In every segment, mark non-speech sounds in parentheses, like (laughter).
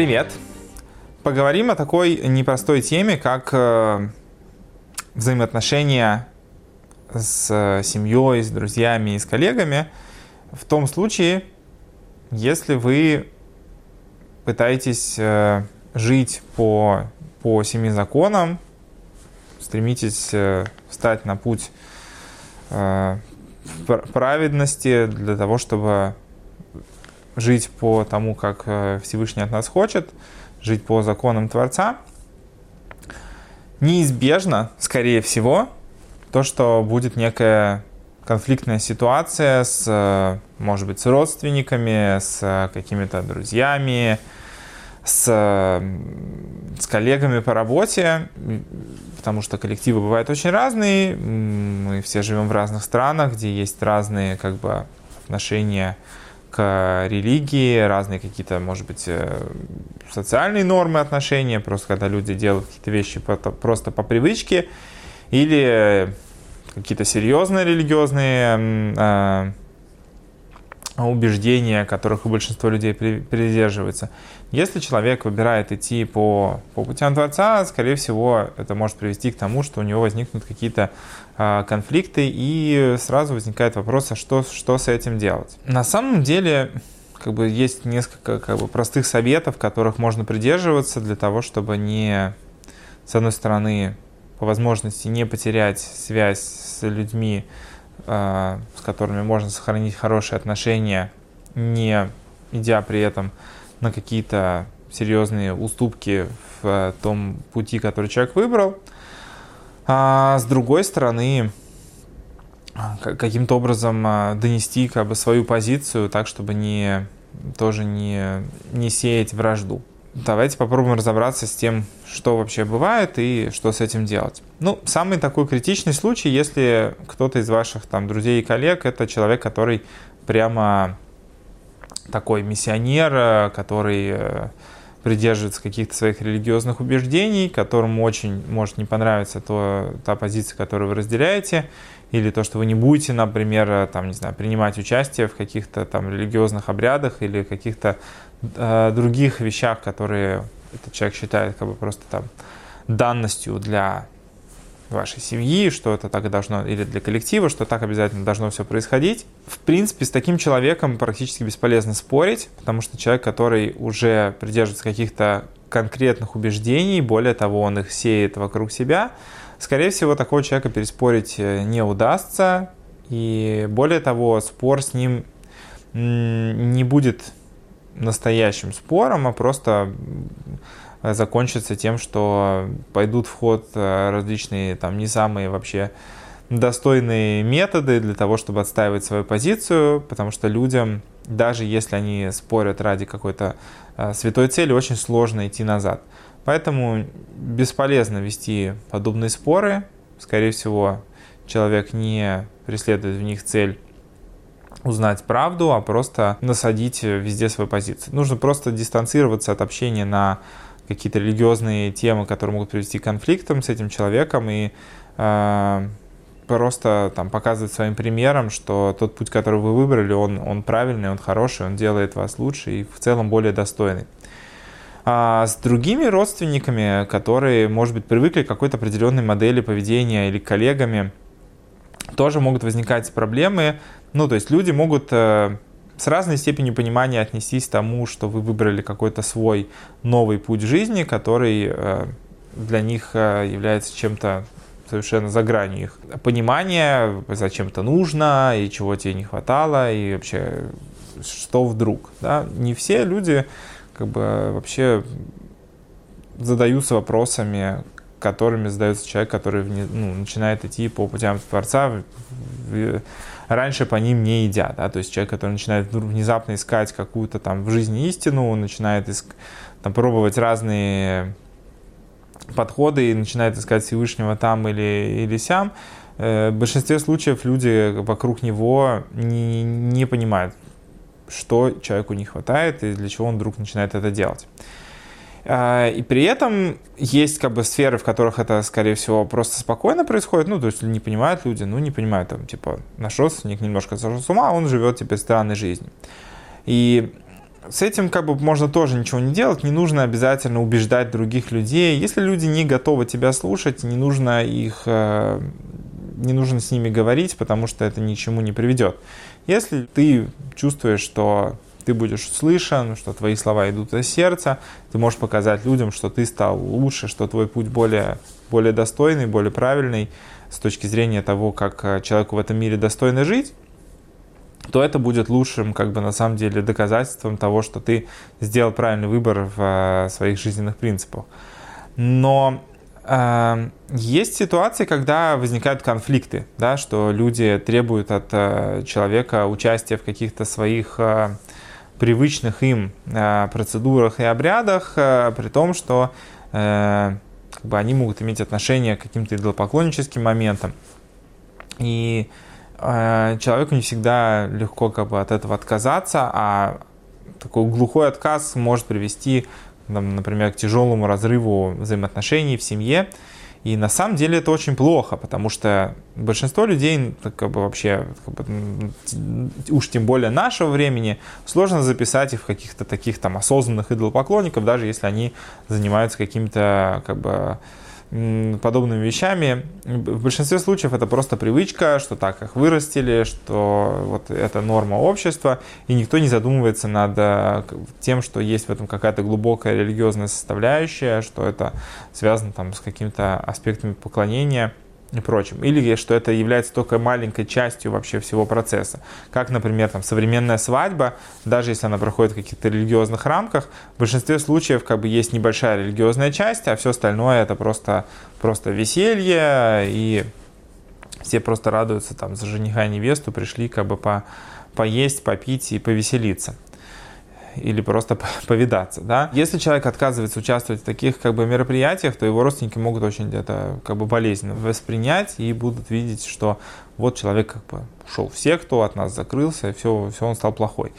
Привет! Поговорим о такой непростой теме, как э, взаимоотношения с э, семьей, с друзьями и с коллегами в том случае, если вы пытаетесь э, жить по, по семи законам, стремитесь встать на путь праведности для того, чтобы жить по тому, как э, Всевышний от нас хочет, жить по законам Творца, неизбежно, скорее всего, то, что будет некая конфликтная ситуация с, э, может быть, с родственниками, с какими-то друзьями, с, с коллегами по работе, потому что коллективы бывают очень разные, мы все живем в разных странах, где есть разные как бы отношения к религии, разные какие-то, может быть, э, социальные нормы отношения, просто когда люди делают какие-то вещи просто по привычке, или какие-то серьезные религиозные э, убеждения, которых у большинства людей придерживается. Если человек выбирает идти по, по путям Творца, скорее всего, это может привести к тому, что у него возникнут какие-то э, конфликты, и сразу возникает вопрос, а что, что с этим делать? На самом деле, как бы есть несколько как бы, простых советов, которых можно придерживаться для того, чтобы не, с одной стороны, по возможности не потерять связь с людьми, Э, с которыми можно сохранить хорошие отношения, не идя при этом на какие-то серьезные уступки в том пути, который человек выбрал. А с другой стороны, каким-то образом э, донести как бы свою позицию так, чтобы не, тоже не, не сеять вражду. Давайте попробуем разобраться с тем, что вообще бывает и что с этим делать. Ну, самый такой критичный случай, если кто-то из ваших там друзей и коллег, это человек, который прямо такой миссионер, э, который э, придерживается каких-то своих религиозных убеждений, которому очень может не понравиться то, та позиция, которую вы разделяете, или то, что вы не будете, например, э, там, не знаю, принимать участие в каких-то там религиозных обрядах или каких-то э, других вещах, которые этот человек считает как бы просто там данностью для вашей семьи, что это так должно, или для коллектива, что так обязательно должно все происходить. В принципе, с таким человеком практически бесполезно спорить, потому что человек, который уже придерживается каких-то конкретных убеждений, более того, он их сеет вокруг себя, скорее всего, такого человека переспорить э, не удастся, и более того, спор с ним не будет настоящим спором, а просто закончится тем, что пойдут в ход э, различные там не самые вообще достойные методы для того, чтобы отстаивать свою позицию, потому что людям, даже если они спорят ради какой-то э, святой цели, очень сложно идти назад. Поэтому бесполезно вести подобные споры. Скорее всего, человек не преследует в них цель узнать правду, а просто насадить везде свою позицию. Нужно просто дистанцироваться от общения на какие-то религиозные темы, которые могут привести к конфликтам с этим человеком и э, просто там показывать своим примером, что тот путь, который вы выбрали, он, он правильный, он хороший, он делает вас лучше и в целом более достойный. А с другими родственниками, которые, может быть, привыкли к какой-то определенной модели поведения или коллегами, тоже могут возникать проблемы. Ну, то есть люди могут э, с разной степенью понимания отнестись к тому, что вы выбрали какой-то свой новый путь жизни, который э, для них э, является чем-то совершенно за гранью их понимания, зачем это нужно, и чего тебе не хватало, и вообще что вдруг. Да? Не все люди как бы вообще задаются вопросами, которыми задается человек, который ну, начинает идти по путям Творца, раньше по ним не идя. Да? То есть человек, который начинает внезапно искать какую-то там в жизни истину, начинает иск... там, пробовать разные подходы и начинает искать Всевышнего там или, или сям, э, в большинстве случаев люди вокруг него не, не понимают, что человеку не хватает и для чего он вдруг начинает это делать. А, и при этом есть как бы сферы, в которых это, скорее всего, просто спокойно происходит. Ну, то есть не понимают люди, ну, не понимают, там, типа, наш родственник немножко сошел с ума, он живет теперь странной жизнью. И с этим как бы можно тоже ничего не делать, не нужно обязательно убеждать других людей. Если люди не готовы тебя слушать, не нужно их, э, не нужно с ними говорить, потому что это ни к чему не приведет. Если ты чувствуешь, что ты будешь услышан, что твои слова идут из сердца, ты можешь показать людям, что ты стал лучше, что твой путь более, более достойный, более правильный с точки зрения того, как э, человеку в этом мире достойно жить, то это будет лучшим, как бы на самом деле, доказательством того, что ты сделал правильный выбор в э, своих жизненных принципах. Но э, есть ситуации, когда возникают конфликты, да, что люди требуют от э, человека участия в каких-то своих э, привычных им э, процедурах и обрядах, э, при том, что э, как бы они могут иметь отношение к каким-то идолопоклонническим моментам. И человеку не всегда легко как бы от этого отказаться, а такой глухой отказ может привести, например, к тяжелому разрыву взаимоотношений в семье. И на самом деле это очень плохо, потому что большинство людей, как бы вообще, как бы, уж тем более нашего времени, сложно записать их в каких-то таких там осознанных идолопоклонников, даже если они занимаются какими-то как бы подобными вещами. В большинстве случаев это просто привычка, что так их вырастили, что вот это норма общества, и никто не задумывается над э, тем, что есть в этом какая-то глубокая религиозная составляющая, что это связано там с какими-то аспектами поклонения и прочим. Или что это является только маленькой частью вообще всего процесса. Как, например, там, современная свадьба, даже если она проходит в каких-то религиозных рамках, в большинстве случаев как бы есть небольшая религиозная часть, а все остальное это просто, просто веселье, и все просто радуются там за жениха и невесту, пришли как бы по, поесть, попить и повеселиться или просто (laughs) повидаться, да. Если человек отказывается участвовать в таких как бы мероприятиях, то его родственники могут очень это как бы болезненно воспринять и будут видеть, что вот человек как бы ушел в секту, от нас закрылся, и все, все он стал плохой.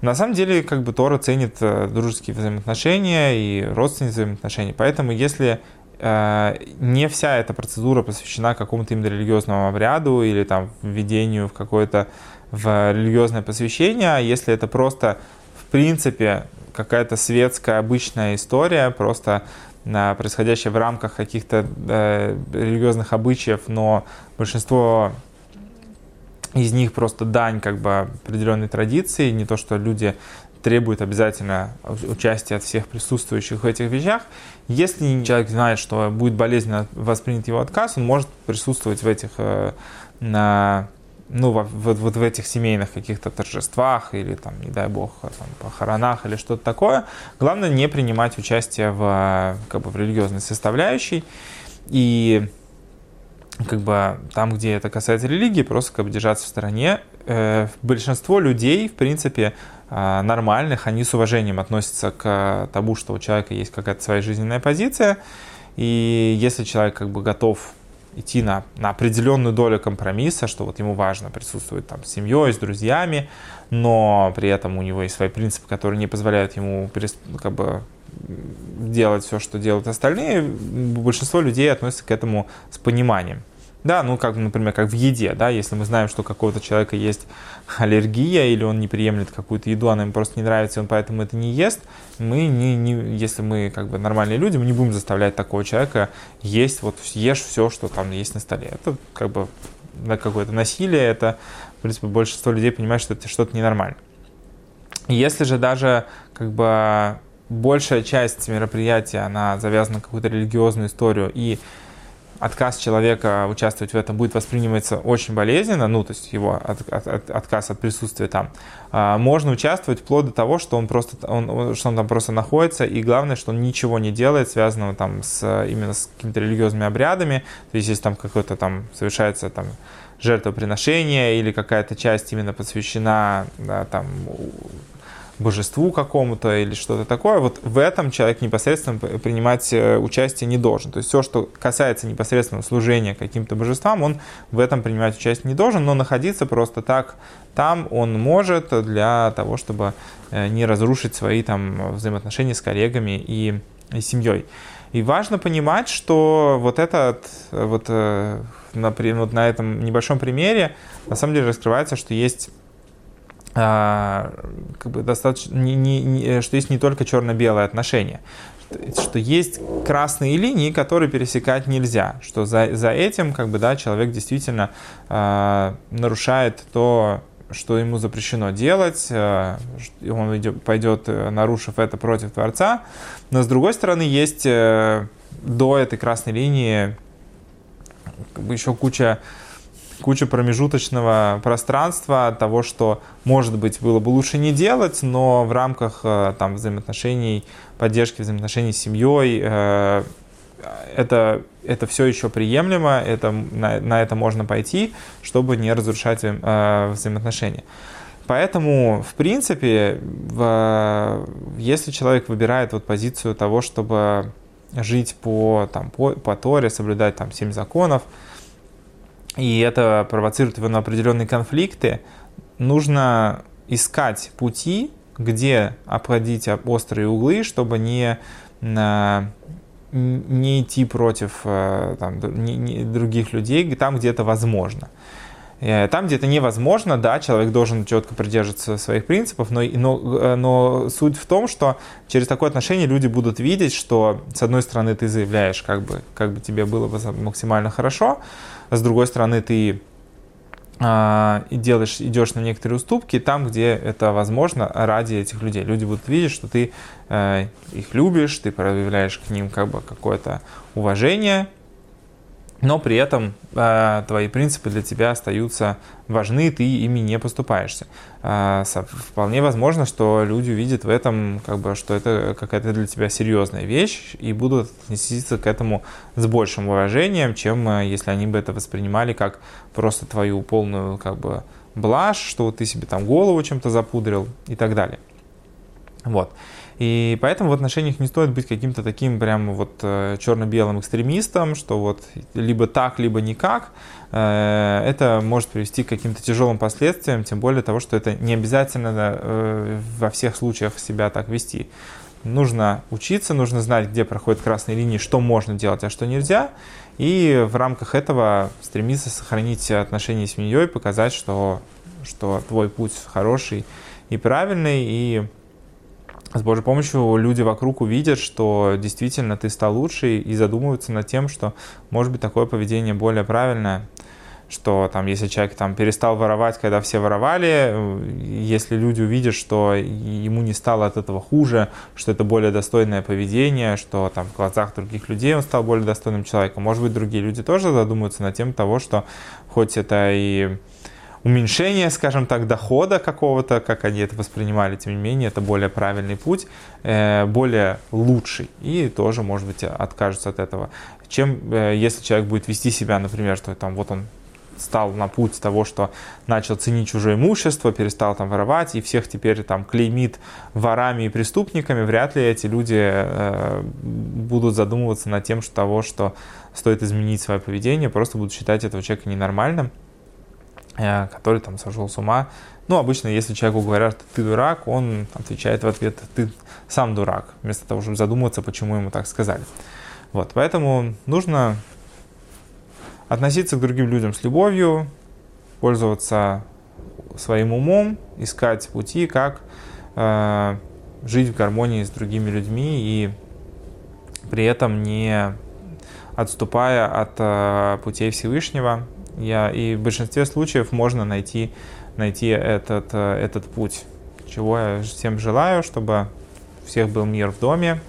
На самом деле, как бы Тора ценит э, дружеские взаимоотношения и родственные взаимоотношения. Поэтому, если э, не вся эта процедура посвящена какому-то именно религиозному обряду или там введению в какое-то в религиозное посвящение, а если это просто принципе какая-то светская обычная история, просто э, происходящая в рамках каких-то э, религиозных обычаев, но большинство из них просто дань как бы определенной традиции, не то, что люди требуют обязательно участия от всех присутствующих в этих вещах. Если человек знает, что будет болезненно воспринят его отказ, он может присутствовать в этих э, на ну, вот, вот в этих семейных каких-то торжествах или там, не дай бог, там, похоронах или что-то такое. Главное не принимать участие в, как бы, в религиозной составляющей. И как бы там, где это касается религии, просто как бы держаться в стороне. Э, большинство людей, в принципе, э, нормальных, они с уважением относятся к тому, что у человека есть какая-то своя жизненная позиция. И если человек как бы готов идти на, на определенную долю компромисса, что вот ему важно присутствовать там с семьей, с друзьями, но при этом у него есть свои принципы, которые не позволяют ему как бы делать все, что делают остальные. Большинство людей относятся к этому с пониманием. Да, ну как, например, как в еде, да, если мы знаем, что у какого-то человека есть аллергия или он не приемлет какую-то еду, она ему просто не нравится, и он поэтому это не ест, мы не, не, если мы как бы нормальные люди, мы не будем заставлять такого человека есть, вот ешь все, что там есть на столе. Это как бы какое-то насилие, это, в принципе, большинство людей понимает, что это что-то ненормально. Если же даже как бы большая часть мероприятия, она завязана на какую-то религиозную историю, и отказ человека участвовать в этом будет восприниматься очень болезненно, ну, то есть его от, от, от, отказ от присутствия там, а, можно участвовать вплоть до того, что он просто, он, что он там просто находится, и главное, что он ничего не делает, связанного там с, именно с какими-то религиозными обрядами, то есть если там какое-то там совершается там жертвоприношение или какая-то часть именно посвящена да, там божеству какому-то или что-то такое, вот в этом человек непосредственно принимать э, участие не должен. То есть все, что касается непосредственного служения каким-то божествам, он в этом принимать участие не должен, но находиться просто так там он может для того, чтобы э, не разрушить свои там взаимоотношения с коллегами и, и семьей. И важно понимать, что вот этот, вот, э, на, вот на этом небольшом примере на самом деле раскрывается, что есть как бы достаточно, не, не, не, что есть не только черно-белое отношение, что есть красные линии, которые пересекать нельзя, что за, за этим как бы, да, человек действительно э, нарушает то, что ему запрещено делать, э, он идет, пойдет, э, нарушив это против Творца, но с другой стороны есть э, до этой красной линии как бы еще куча куча промежуточного пространства того, что, может быть, было бы лучше не делать, но в рамках э, там, взаимоотношений, поддержки взаимоотношений с семьей э, это, это все еще приемлемо, это, на, на это можно пойти, чтобы не разрушать э, взаимоотношения. Поэтому, в принципе, в, если человек выбирает вот позицию того, чтобы жить по, там, по, по Торе, соблюдать там семь законов, и это провоцирует его на определенные конфликты, нужно искать пути, где обходить острые углы, чтобы не, не идти против э, там, не, не, других людей, там, где это возможно. Э, там, где это невозможно, да, человек должен четко придерживаться своих принципов, но, но, э, но суть в том, что через такое отношение люди будут видеть, что с одной стороны ты заявляешь, как бы, как бы тебе было бы максимально хорошо, с другой стороны ты а, и делаешь, идешь на некоторые уступки там, где это возможно ради этих людей. Люди будут видеть, что ты э, их любишь, ты проявляешь к ним как бы какое-то уважение, но при этом э, твои принципы для тебя остаются важны, ты ими не поступаешься. Э, вполне возможно, что люди увидят в этом, как бы, что это какая-то для тебя серьезная вещь и будут относиться к этому с большим уважением, чем э, если они бы это воспринимали как просто твою полную как бы блажь, что вот ты себе там голову чем-то запудрил и так далее. Вот. И поэтому в отношениях не стоит быть каким-то таким прям вот э, черно-белым экстремистом, что вот либо так, либо никак. Э, это может привести к каким-то тяжелым последствиям, тем более того, что это не обязательно э, во всех случаях себя так вести. Нужно учиться, нужно знать, где проходят красные линии, что можно делать, а что нельзя. И в рамках этого стремиться сохранить отношения с семьей, показать, что, что твой путь хороший и правильный, и с Божьей помощью люди вокруг увидят, что действительно ты стал лучше и задумываются над тем, что может быть такое поведение более правильное, что там, если человек там перестал воровать, когда все воровали, если люди увидят, что ему не стало от этого хуже, что это более достойное поведение, что там в глазах других людей он стал более достойным человеком, может быть, другие люди тоже задумаются над тем того, что хоть это и уменьшение, скажем так, дохода какого-то, как они это воспринимали, тем не менее, это более правильный путь, э, более лучший, и тоже, может быть, откажутся от этого. Чем э, если человек будет вести себя, например, что там вот он стал на путь того, что начал ценить чужое имущество, перестал там воровать, и всех теперь там клеймит ворами и преступниками, вряд ли эти люди э, будут задумываться над тем, что того, что стоит изменить свое поведение, просто будут считать этого человека ненормальным. Э, который там сошел с ума. Ну, обычно, если человеку говорят, ты дурак, он отвечает в ответ, ты сам дурак, вместо того, чтобы задуматься, почему ему так сказали. Вот, поэтому нужно относиться к другим людям с любовью, пользоваться своим умом, искать пути, как э, жить в гармонии с другими людьми и при этом не отступая от э, путей Всевышнего, я, и в большинстве случаев можно найти, найти этот, э, этот путь. Чего я всем желаю, чтобы у всех был мир в доме,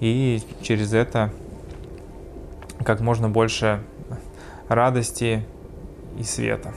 и через это как можно больше радости и света.